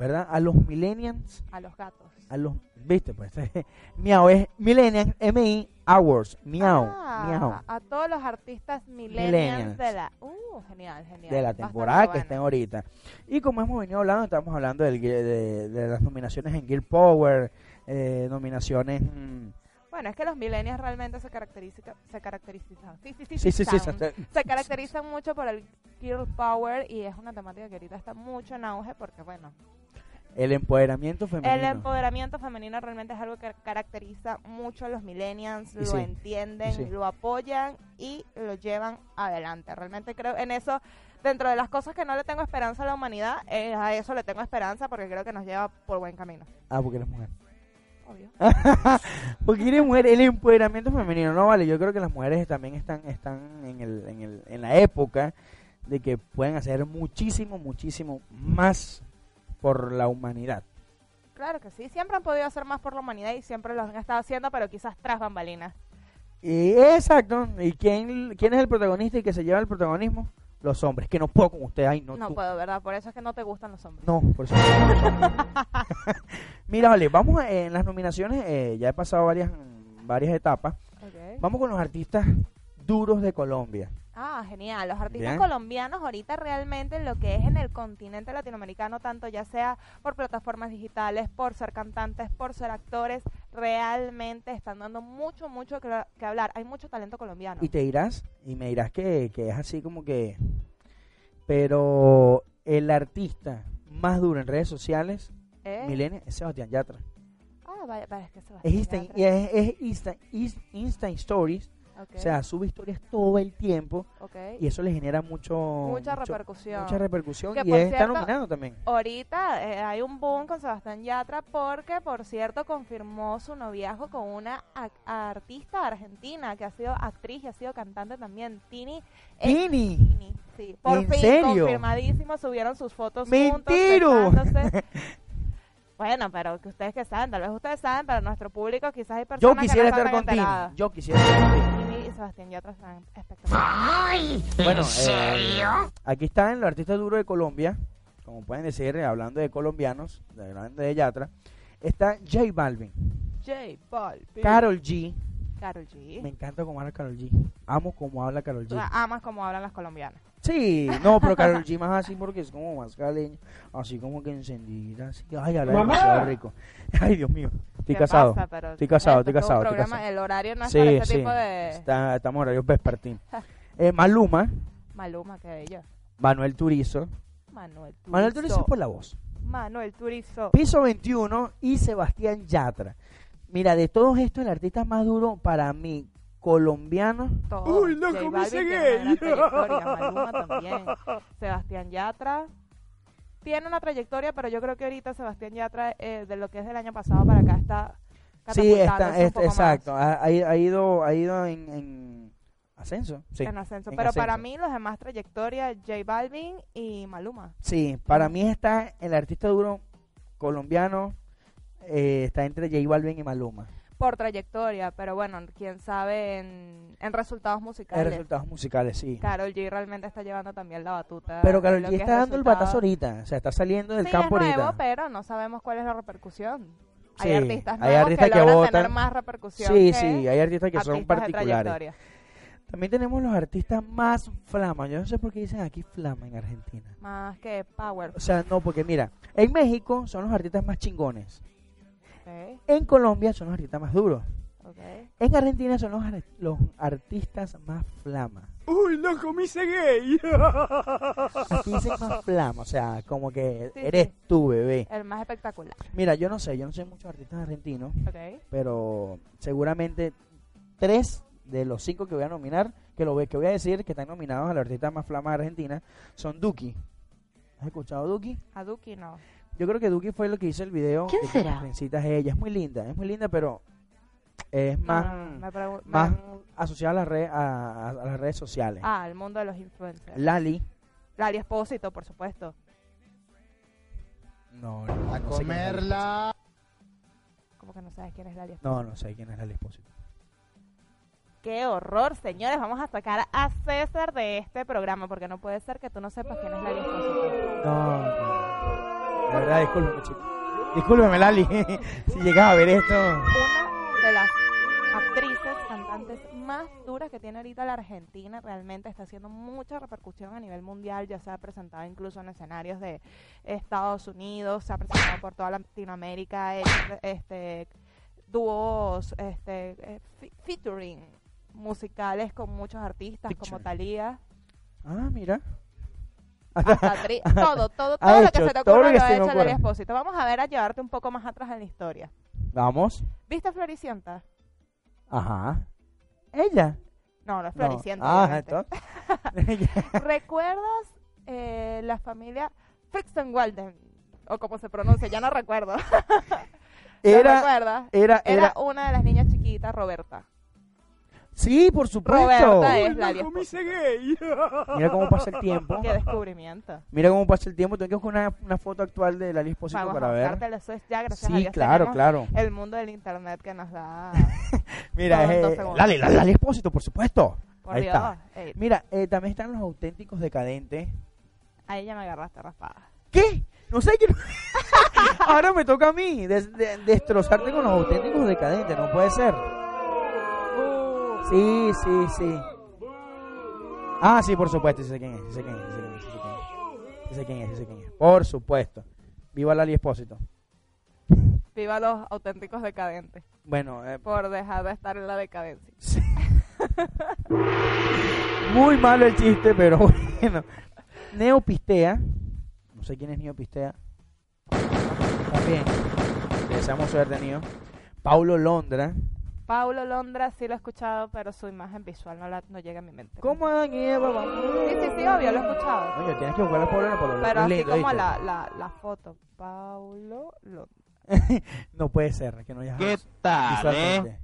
B: ¿verdad? A los millennials,
E: A los gatos.
B: a los, ¿viste? Pues Miau es Millennials MI Awards, Miau,
E: Ah,
B: Miau.
E: A todos los artistas millennials,
B: Millennials.
E: de la... Uh, genial, genial.
B: de la temporada que
E: bueno.
B: estén ahorita. Y como hemos venido hablando, estamos hablando del, de, de las nominaciones en Gear Power, eh, nominaciones... mm,
E: Bueno, es que los millennials realmente se caracterizan, se caracterizan, sí, sí, sí,
B: sí, sí, sí,
E: sound.
B: se-
E: se caracterizan mucho por el girl power y es una temática que ahorita está mucho en auge porque, bueno,
B: el empoderamiento femenino.
E: el empoderamiento femenino realmente es algo que caracteriza mucho a los millennials,
B: Y
E: lo
B: sí,
E: entienden,
B: sí.
E: lo apoyan y lo llevan adelante. Realmente creo en eso, dentro de las cosas que no le tengo esperanza a la humanidad, eh, a eso le tengo esperanza porque creo que nos lleva por buen camino.
B: Ah, porque eres mujer.
E: Obvio.
B: porque eres mujer, el empoderamiento femenino, no vale. Yo creo que las mujeres también están, están en, el, en, el, en la época de que pueden hacer muchísimo, muchísimo más por la humanidad.
E: Claro que sí, siempre han podido hacer más por la humanidad y siempre lo han estado haciendo, pero quizás tras bambalinas.
B: Y exacto. ¿Y quién, quién es el protagonista y que se lleva el protagonismo? Los hombres. Que no puedo con usted. Ay, no,
E: No,
B: tú.
E: puedo, ¿verdad? Por eso es que no te gustan los hombres.
B: No, por eso. no puedo con los hombres. Mira, vale, vamos a- en las nominaciones. eh, ya he pasado varias, varias etapas. Vamos con los artistas duros de Colombia.
E: Ah, genial. Los artistas
B: Bien.
E: colombianos ahorita realmente en lo que es en el continente latinoamericano, tanto ya sea por plataformas digitales, por ser cantantes, por ser actores, realmente están dando mucho, mucho que, que hablar. Hay mucho talento colombiano.
B: Y te dirás, y me dirás que, que es así como que... Pero el artista más duro en redes sociales,
E: ¿Eh?
B: Milenia, es Sebastián Yatra.
E: Ah, vaya, vaya, es que
B: Es
E: Sebastián
B: Insta,
E: Yatra.
B: es, es Insta, Insta, Insta Stories O sea, sube historias todo el tiempo y eso le genera mucho
E: Mucha
B: mucho-
E: repercusión.
B: Mucha repercusión
E: Que
B: y está nominado también.
E: Ahorita eh, hay un boom con Sebastián Yatra porque, por cierto, confirmó su noviazgo con una artista argentina que ha sido actriz y ha sido cantante también, Tini. eh,
B: Tini.
E: Tini, sí. Por
B: ¿En
E: fin,
B: serio?
E: confirmadísimo, subieron sus fotos
B: ¡Mentiro!
E: juntos. Bueno, pero que ustedes que saben, tal vez ustedes saben, pero nuestro público quizás hay
B: Yo
E: personas
B: quisiera
E: que no
B: estar
E: están
B: con
E: tan
B: Tini.
E: enteradas.
B: Yo quisiera estar con Tini.
E: Tini y Sebastián Yatra están espectaculares.
B: Bueno, eh, aquí están los artistas duros de Colombia, como pueden decir, eh, hablando de colombianos, de- hablando de Yatra. Está J Balvin,
E: J Balvin.
B: Carol G.
E: Karol G.
B: Me encanta cómo habla Carol G. Amo cómo habla Carol
E: Tú
B: G.
E: amas como hablan las colombianas.
B: Sí, no, pero Carol G más así porque es como más caleña, así como que encendida, así. Ay,
C: ¡Mamá!
B: demasiado rico. Ay, Dios mío. Estoy
E: ¿Qué
B: casado.
E: pasa? Pero
B: Estoy casado,
E: esto
B: estoy casado, estoy
E: programa,
B: casado.
E: El horario no es
B: Sí,
E: para ese
B: sí.
E: tipo de...
B: Está, estamos en horario vespertino. Eh, Maluma,
E: Maluma, que bello.
B: Manuel Turizo.
E: Manuel Turizo.
B: Manuel Turizo es por la voz.
E: Manuel Turizo.
B: Piso 21 y Sebastián Yatra. Mira, de todos estos, el artista más duro para mí, colombiano.
E: Todo.
C: Uy, loco,
E: J
C: me
E: Balvin
C: hice
E: tiene
C: gay.
E: una gran trayectoria. Maluma también. Sebastián Yatra. Tiene una trayectoria, pero yo creo que ahorita Sebastián Yatra, eh, de lo que es del año pasado para acá, está
B: Sí, está,
E: catapultándose un
B: es-
E: poco más
B: exacto. Ha, ido, ha ido en, en ascenso. Sí.
E: en ascenso.
B: en
E: Pero para mí, los demás trayectorias, J Balvin y Maluma.
B: Sí, para mí está el artista duro colombiano. eh, está entre J Balvin y Maluma.
E: Por trayectoria, pero bueno, quién sabe en, en resultados
B: En
E: musicales.
B: resultados musicales, sí.
E: Carol G realmente está llevando también la batuta.
B: Pero
E: en lo
B: G está
E: es
B: dando el batazo ahorita. O sea, está saliendo del
E: sí,
B: campo
E: es nuevo,
B: ahorita.
E: pero no sabemos cuál es la repercusión.
B: Sí,
E: hay artistas
B: hay
E: nuevos
B: artistas
E: que,
B: que
E: logran tener más repercusión
B: Sí,
E: que
B: sí, hay artistas que son
E: artistas de
B: particulares. También tenemos los artistas más flama. Yo no sé por qué dicen aquí flama en Argentina.
E: Más que power.
B: O sea, no, porque mira, en México son los artistas más chingones. En Colombia son los artistas más duros. En Argentina son los, ar- los artistas más flama.
C: Uy, loco, me hice gay.
B: Aquí dicen más flama, o sea, como que
E: Sí,
B: eres
E: sí.
B: tú, bebé.
E: El más espectacular.
B: Mira, yo no sé, yo no sé muchos artistas argentinos, pero seguramente tres de los cinco que voy a nominar, que lo que voy a decir que están nominados a la artista más flama de Argentina, son Duki. ¿Has escuchado Duki?
E: A Duki no.
B: Yo creo que Duki fue lo que hizo el video.
F: ¿Quién será?
B: ella. Es muy linda, es muy linda, pero es
E: No,
B: más,
E: no, no,
B: más asociada a, las redes- a, a- a las redes sociales.
E: Ah, el mundo de los influencers.
B: Lali.
E: Lali Espósito, por supuesto.
B: No, no, no quién es Lali
E: Como que no sabes quién es Lali
B: Espósito. No, no sé quién es Lali Espósito.
E: Qué horror, señores. Vamos a sacar a César de este programa porque no puede ser que tú no sepas quién es Lali Espósito.
B: No, no, De verdad, discúlpeme, chico. Discúlpeme, Lali. si llegaba a ver esto.
E: Una de las actrices, cantantes más duras que tiene ahorita la Argentina, realmente está haciendo mucha repercusión a nivel mundial, ya se ha presentado incluso en escenarios de Estados Unidos, se ha presentado por toda Latinoamérica, este dúos, este eh, fe- featuring musicales con muchos artistas como. Thalía,
B: Ah, mira.
E: Hasta tri- todo, todo,
B: Ha
E: todo lo que se te ocurra
B: lo que
E: lo ha hecho Lali. Espósito. Vamos a ver a llevarte un poco más atrás en la historia.
B: Vamos.
E: ¿Viste Floricienta?
B: Ajá. Ella.
E: No, No. Floricienta.
B: Ah, entonces.
E: ¿Recuerdas eh, la familia Fixenwalden? O como se pronuncia, ya no recuerdo. ¿Lo
B: era,
E: recuerdas?
B: era,
E: Era
B: era.
E: una de las niñas chiquitas, Roberta.
B: Sí, por supuesto.
E: Roberta es
C: hice gay.
B: Mira cómo pasa el tiempo.
E: Qué descubrimiento.
B: Mira cómo pasa el tiempo. Tengo que buscar una, una foto actual de Lali Espósito
E: Vamos
B: para
E: a
B: ver.
E: eso es ya, gracias a
B: Sí,
E: Dios,
B: claro, claro.
E: El mundo del internet que nos da...
B: Mira, eh. Lali, Lali, Lali Espósito, por supuesto.
E: Por
B: Ahí
E: Dios.
B: está.
E: Ey,
B: Mira, eh, también están los auténticos decadentes.
E: ahí ya me agarraste raspada.
B: ¿Qué? No sé quién. Ahora me toca a mí des- de- destrozarte con los auténticos decadentes. No puede ser. Sí, sí, sí. Ah, sí, por supuesto. Sé quién es. Sé quién es. Sé quién es. Sé quién es. Sé quién es. Por supuesto. Viva Lali Espósito.
E: Viva los auténticos decadentes.
B: Bueno, eh,
E: Por dejar de estar en la decadencia.
B: Sí. Muy malo el chiste, pero bueno. Neopistea. No sé quién es Neopistea. También. Le deseamos suerte, Neo. Paulo Londra.
E: Paulo Londra sí lo he escuchado, pero su imagen visual no, la, no llega a mi mente.
B: ¿Cómo Eva? vamos?
E: Sí, sí, sí, obvio, lo he escuchado.
B: Coño, tienes que buscar a Paulo Londra, Paulo
E: Pero así
B: lindo,
E: como la, la, la foto. Paulo Londra.
B: No puede ser, que no haya
F: ¿Qué tal, eh?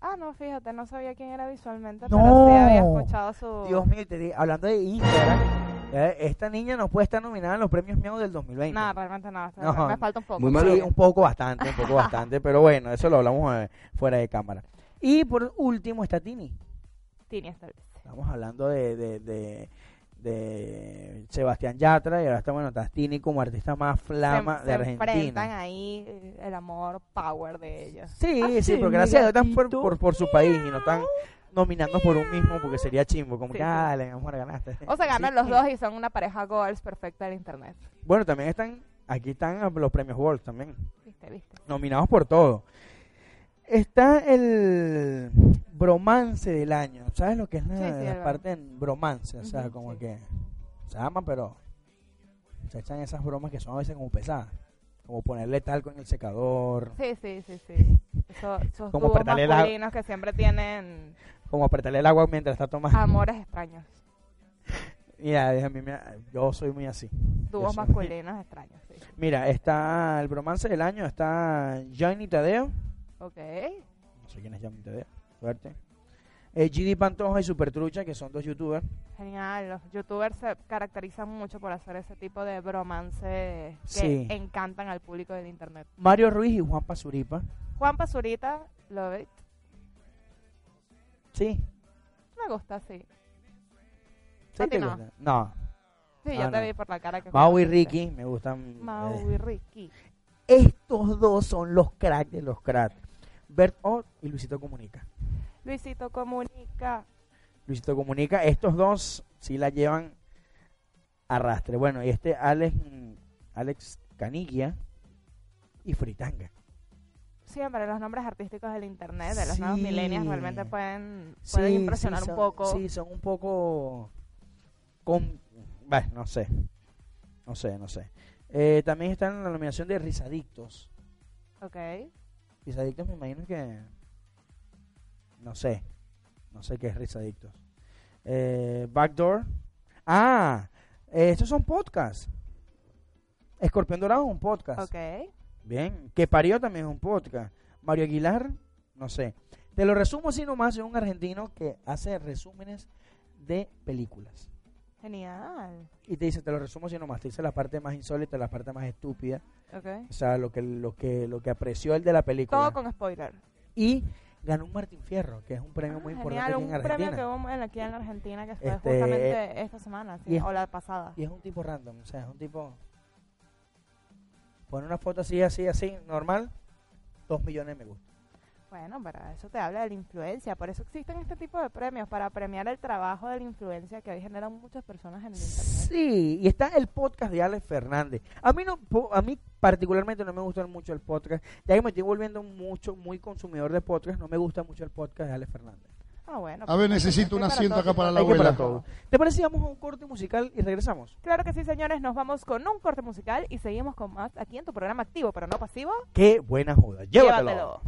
E: Ah, no, fíjate, no sabía quién era visualmente,
B: No.
E: pero sí había escuchado su...
B: Dios mío, te di- hablando de Instagram, eh, esta niña no puede estar nominada en los premios Miau del 2020.
E: No, realmente no,
B: No.
E: me falta un poco.
F: Muy
B: Sí,
F: malo.
B: un poco bastante, un poco bastante, pero bueno, eso lo hablamos eh, fuera de cámara. Y por último está Tini.
E: Tini esta vez.
B: Estamos hablando de, de, de, de Sebastián Yatra y ahora está, bueno, está Tini como artista más flama
E: se,
B: de
E: se enfrentan
B: Argentina.
E: ahí eh, el amor, power de ellos.
B: Sí,
E: Ah,
B: sí,
E: sí,
B: pero gracias a Dios están por, por, por su país y no están nominando por un mismo porque sería chimbo, como
E: Sí,
B: que,
E: sí.
B: ah, le amor, ganaste.
E: O se ganan
B: Sí.
E: los dos y son una pareja goals perfecta del internet.
B: Bueno, también están, aquí están los premios World también.
E: ¿Viste, viste?
B: nominados por todo. Está el bromance del año. ¿Sabes lo que es la,
E: Sí, sí,
B: parte en bromance? O sea, como
E: sí.
B: que se aman, pero se echan esas bromas que son a veces como pesadas. Como ponerle talco en el secador,
E: Sí, sí, sí, sí. Eso- esos
B: Como
E: dúos
B: la-
E: masculinos que siempre tienen
B: como apretarle el agua mientras está tomando.
E: amores extraños.
B: Mira, a mí me- yo soy muy así.
E: Dúos masculinos extraños, sí.
B: Mira, está el bromance del año, está Johnny Tadeo.
E: Ok.
B: No sé quién es Johnny Tadeo. Suerte. Eh, GD Pantoja y Super Trucha, que son dos youtubers.
E: Genial. Los youtubers se caracterizan mucho por hacer ese tipo de bromance que
B: Sí.
E: encantan al público del internet.
B: Mario Ruiz y Juan Pazuripa.
E: Juan Pazurita, love it.
B: Sí.
E: Me gusta, sí.
B: ¿Sí
E: ¿A ti
B: te
E: no?
B: gusta? No.
E: Sí,
B: Ah,
E: te
B: no.
E: vi por la cara que
B: Mau y Ricky me gustan.
E: Mau
B: eh,
E: y Ricky.
B: estos dos son los cracks de los cracks. Bert Ott y Luisito Comunica.
E: Luisito comunica.
B: Luisito Comunica, estos dos sí la llevan arrastre. Bueno, y este Alex, Alex Caniglia y Fritanga.
E: Siempre los nombres artísticos del internet, de los nuevos
B: Sí.
E: millennials, realmente pueden,
B: Sí,
E: pueden impresionar
B: sí,
E: un
B: son-
E: poco.
B: Sí, son un poco. Con, bueno, no sé. No sé, no sé. Eh, también está en la nominación de Risadictos.
E: Ok.
B: Risadictos me imagino que... No sé. No sé qué es Risadictos. Eh, Backdoor. Ah, eh, estos son podcasts. Escorpión Dorado es un podcast.
E: Ok.
B: Bien. Que parió también es un podcast. Mario Aguilar, no sé. Te lo resumo así nomás, es un argentino que hace resúmenes de películas.
E: Genial.
B: Y te dice, te lo resumo así nomás, te dice la parte más insólita, la parte más estúpida,
E: Ok.
B: o sea, lo que lo que lo que apreció el de la película.
E: Todo con spoiler.
B: Y ganó un Martín Fierro, que es un premio
E: Ah,
B: muy
E: genial,
B: importante aquí
E: un
B: en
E: premio
B: Argentina.
E: que hubo en- aquí en Argentina que fue
B: Este,
E: justamente esta semana, sí,
B: es-
E: o la pasada.
B: Y es un tipo random, o sea, es un tipo pone una foto así, así, así, normal, dos millones de me gusta.
E: Bueno, pero eso te habla de la influencia, por eso existen este tipo de premios, para premiar el trabajo de la influencia que hoy generan muchas personas en el internet.
B: Sí, y está el podcast de Alex Fernández. A mí no, a mí particularmente no me gusta mucho el podcast, ya que me estoy volviendo mucho, muy consumidor de podcast, no me gusta mucho el podcast de Alex Fernández.
E: Ah, bueno.
G: A ver,
E: pues,
G: necesito un asiento acá para la
B: que
G: abuela.
B: para todo. ¿Te parece si vamos a un corte musical y regresamos?
E: Claro que sí, señores, nos vamos con un corte musical y seguimos con más aquí en tu programa activo, pero no pasivo.
B: Qué buena joda. Llévatelo.
E: Llévatelo.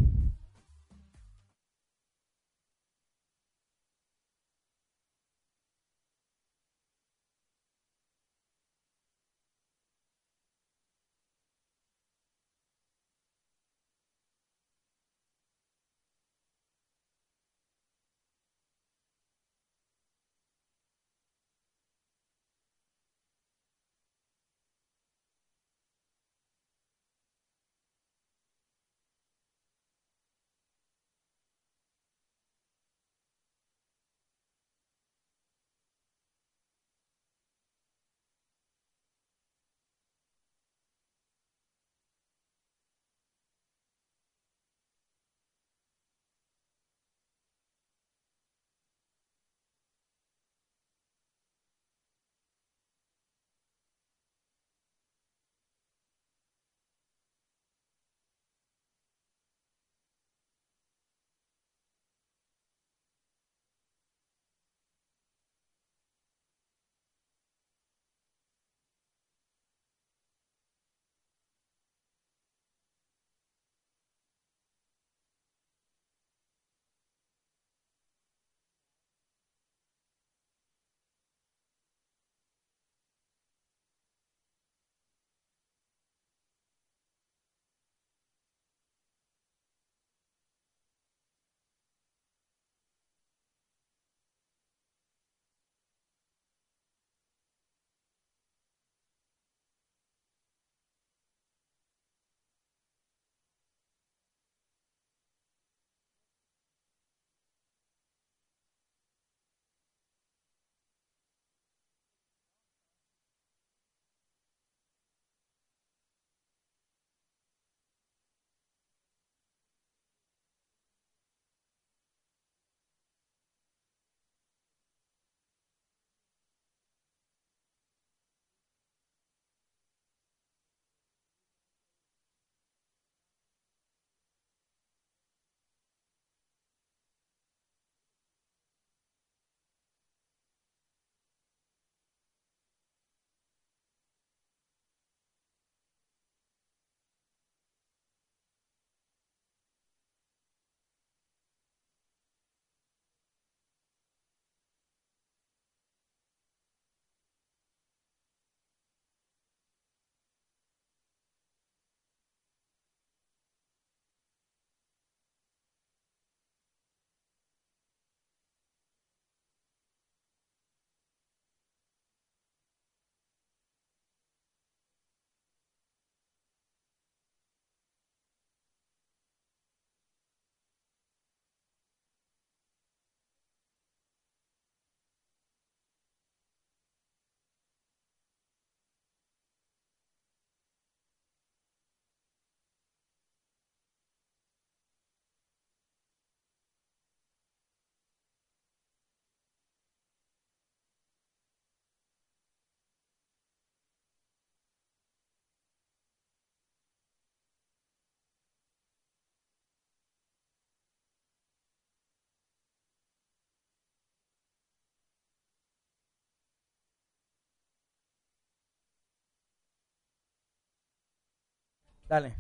B: Dale.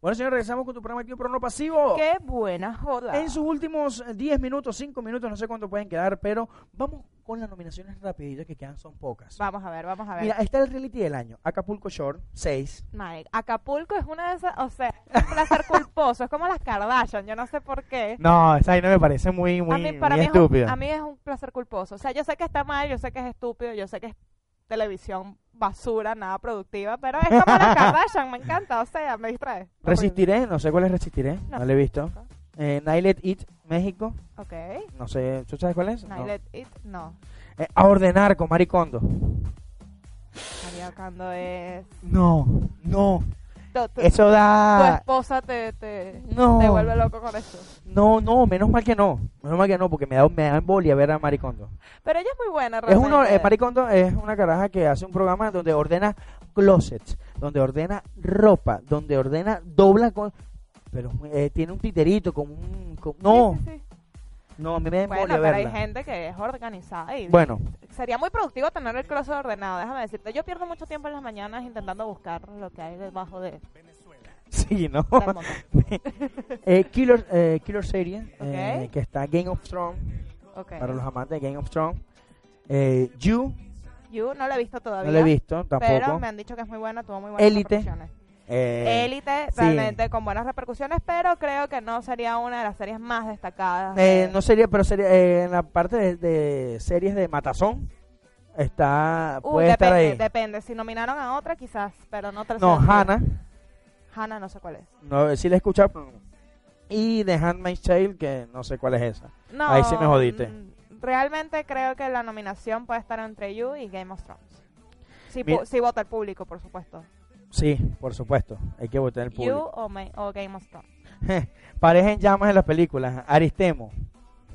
B: Bueno, señor, regresamos con tu programa Activo Pero No Pasivo.
E: Qué buena joda.
B: En sus últimos eh, 10 minutos, 5 minutos, no sé cuánto pueden quedar, pero vamos con las nominaciones rapiditas que quedan, son pocas.
E: Vamos a ver, vamos a ver.
B: Mira, está el reality del año. Acapulco Shore, 6.
E: Mike, Acapulco es una de esas, o sea, es un placer culposo, es como las Kardashian, yo no sé por qué.
B: No, esa ahí no me parece muy, muy,
E: a mí, para
B: muy
E: mí es un-
B: estúpida.
E: a mí es un placer culposo. O sea, yo sé que está mal, yo sé que es estúpido, yo sé que es televisión basura, nada productiva, pero es como las Kardashian, me encanta, o sea, me distrae.
B: Resistiré, no sé cuál es Resistiré, no,
E: No.
B: lo he visto. Eh, Nilet Eat, México,
E: Ok.
B: no sé, ¿tú sabes cuál es?
E: No.
B: No.
E: Let It, no.
B: Eh, a ordenar con Maricondo.
E: María Ocando es...
B: No, no,
E: Tu, tu-
B: eso
E: tu
B: da...
E: esposa te, te,
B: No.
E: te vuelve loco con eso.
B: No, no, menos mal que no, menos mal que no, porque me da, me da embolia ver a Maricondo.
E: Pero ella es muy buena,
B: Es
E: realmente.
B: uno, eh, Maricondo es una caraja que hace un programa donde ordena closets, donde ordena ropa, donde ordena, dobla con... Pero eh, tiene un titerito con un... no,
E: Sí, sí, sí.
B: No, a mí me da
E: Bueno, pero hay gente que es organizada y
B: Bueno,
E: sería muy productivo tener el closet ordenado, déjame decirte. Yo pierdo mucho tiempo en las mañanas intentando buscar lo que hay debajo de,
B: sí, ¿no? eh, Killer, eh, Killer Serie, eh, que está Game of Thrones, para los amantes de Game of Thrones. Eh, you,
E: You no lo he visto todavía.
B: no lo he visto
E: Pero
B: tampoco.
E: me han dicho que es muy buena, tuvo muy buenas
B: Élite. Eh,
E: Élite,
B: sí.
E: realmente con buenas repercusiones, pero creo que no sería una de las series más destacadas.
B: eh,
E: de-
B: no sería, pero sería eh, en la parte de, de series de Matazón. Está,
E: Uh,
B: puede estar
E: depende,
B: ahí.
E: depende. Si nominaron a otra, quizás, pero no tercera.
B: No, Hannah,
E: Hannah no sé cuál es.
B: no, sí la no. Y The Handmaid's Tale, que no sé cuál es esa.
E: No,
B: Ahí sí me jodiste.
E: mm, Realmente creo que la nominación puede estar entre You y Game of Thrones. Si, si vota el público, por supuesto.
B: Sí, por supuesto. Hay que votar el
E: You
B: público.
E: o, Ma- o Game of Thrones.
B: Pareja en llamas en las películas. Aristemo.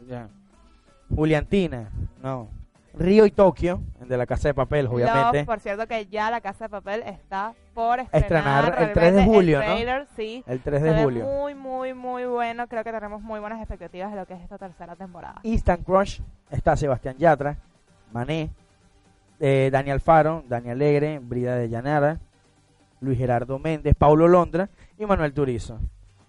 B: Ya. Juliantina. No. Río y Tokio. El de la Casa de Papel, obviamente.
E: Love, por cierto que ya La Casa de Papel está por
B: Estrenar
E: estrenar.
B: el 3 de julio,
E: el
B: ¿no?
E: trailer, sí.
B: el 3
E: Se
B: de julio.
E: muy, muy, muy bueno. Creo que tenemos muy buenas expectativas de lo que es esta tercera temporada.
B: Instant Crush. Está Sebastián Yatra. Mané. eh, Dani Alfaro. Dani Alegre. Brida de Llanara. Luis Gerardo Méndez. Paulo Londra. Y Manuel Turizo.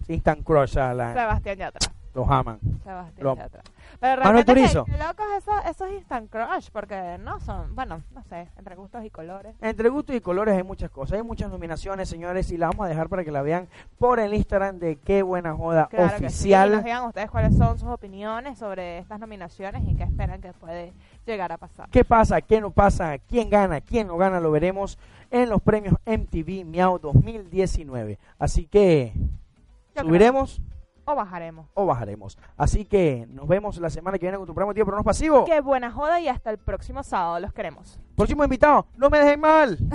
B: Instant Crush. a la-
E: Sebastián Yatra.
B: los aman.
E: Sebastián
B: Lo-
E: Yatra. Pero
B: Manuel Turizo.
E: qué locos esos, esos instant crush, porque no son, bueno, no sé, entre gustos y colores.
B: Entre gustos y colores hay muchas cosas, hay muchas nominaciones, señores, y la vamos a dejar para que la vean por el Instagram de Qué Buena Joda
E: Claro que sí.
B: Oficial.
E: Nos digan ustedes cuáles son sus opiniones sobre estas nominaciones y qué esperan que puede llegar a pasar.
B: ¿Qué pasa? ¿Qué no pasa? ¿Quién gana? ¿Quién no gana? Lo veremos en los premios MTV Miau 2019. Así que
E: Yo
B: subiremos
E: O bajaremos.
B: o bajaremos. Así que nos vemos la semana que viene con tu programa Tío Pero No es Pasivo.
E: Qué buena joda y hasta el próximo sábado. Los queremos.
B: Próximo invitado, no me dejen mal.